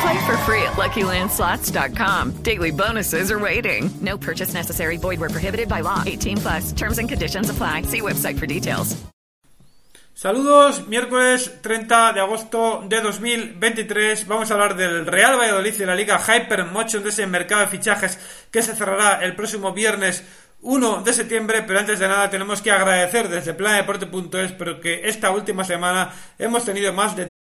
Play for free at LuckyLandSlots.com. Daily bonuses are waiting. No purchase necessary. Void were prohibited by law. 18 plus. Terms and conditions apply. See website for details. Saludos, miércoles 30 de agosto de 2023. Vamos a hablar del Real Valladolid y la Liga Hypermotion de ese mercado de fichajes que se cerrará el próximo viernes 1 de septiembre, pero antes de nada tenemos que agradecer desde planedeporte.es porque esta última semana hemos tenido más de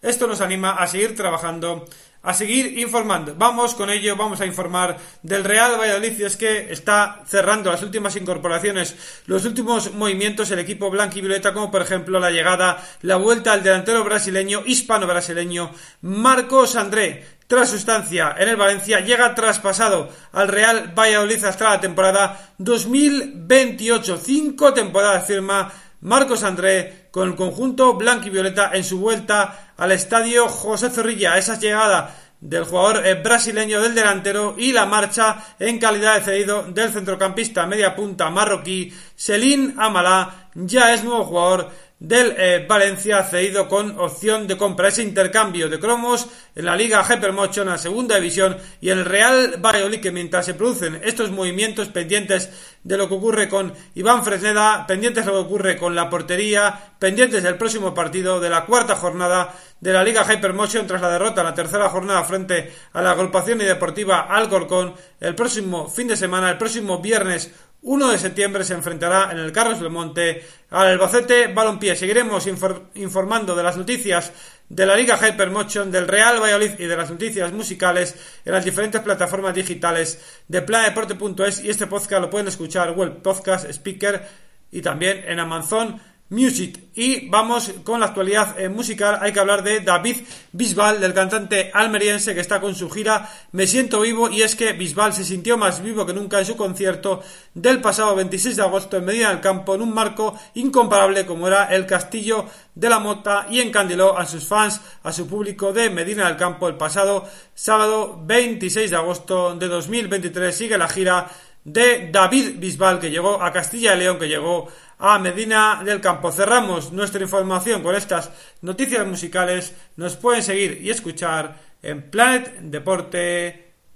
Esto nos anima a seguir trabajando a seguir informando. Vamos con ello, vamos a informar del Real Valladolid es que está cerrando las últimas incorporaciones, los últimos movimientos el equipo blanco y violeta, como por ejemplo la llegada, la vuelta al delantero brasileño, hispano-brasileño, Marcos André. Tras su estancia en el Valencia, llega traspasado al Real Valladolid hasta la temporada 2028. Cinco temporadas firma Marcos André con el conjunto blanco y violeta en su vuelta al estadio José Zorrilla. Esa llegada del jugador eh, brasileño del delantero y la marcha en calidad de cedido del centrocampista media punta marroquí Selin Amalá ya es nuevo jugador del eh, Valencia cedido con opción de compra. Ese intercambio de cromos en la Liga Hypermotion, en la segunda división y el Real Valladolid, que mientras se producen estos movimientos pendientes de lo que ocurre con Iván Fresneda, pendientes de lo que ocurre con la portería, pendientes del próximo partido de la cuarta jornada de la Liga Hypermotion tras la derrota en la tercera jornada frente a la agrupación y deportiva Alcorcón el próximo fin de semana, el próximo viernes 1 de septiembre se enfrentará en el Carlos Belmonte al Albacete Balompié. Seguiremos informando de las noticias de la Liga Hypermotion, del Real Valladolid y de las noticias musicales en las diferentes plataformas digitales de planedeporte.es y este podcast lo pueden escuchar web podcast, speaker y también en Amazon Music. Y vamos con la actualidad eh, musical. Hay que hablar de David Bisbal, del cantante almeriense que está con su gira Me siento vivo. Y es que Bisbal se sintió más vivo que nunca en su concierto del pasado 26 de agosto en Medina del Campo, en un marco incomparable como era el Castillo de la Mota, y encandiló a sus fans, a su público de Medina del Campo el pasado sábado 26 de agosto de 2023. Sigue la gira de David Bisbal, que llegó a Castilla y León, que llegó a Medina del Campo. Cerramos nuestra información con estas noticias musicales. Nos pueden seguir y escuchar en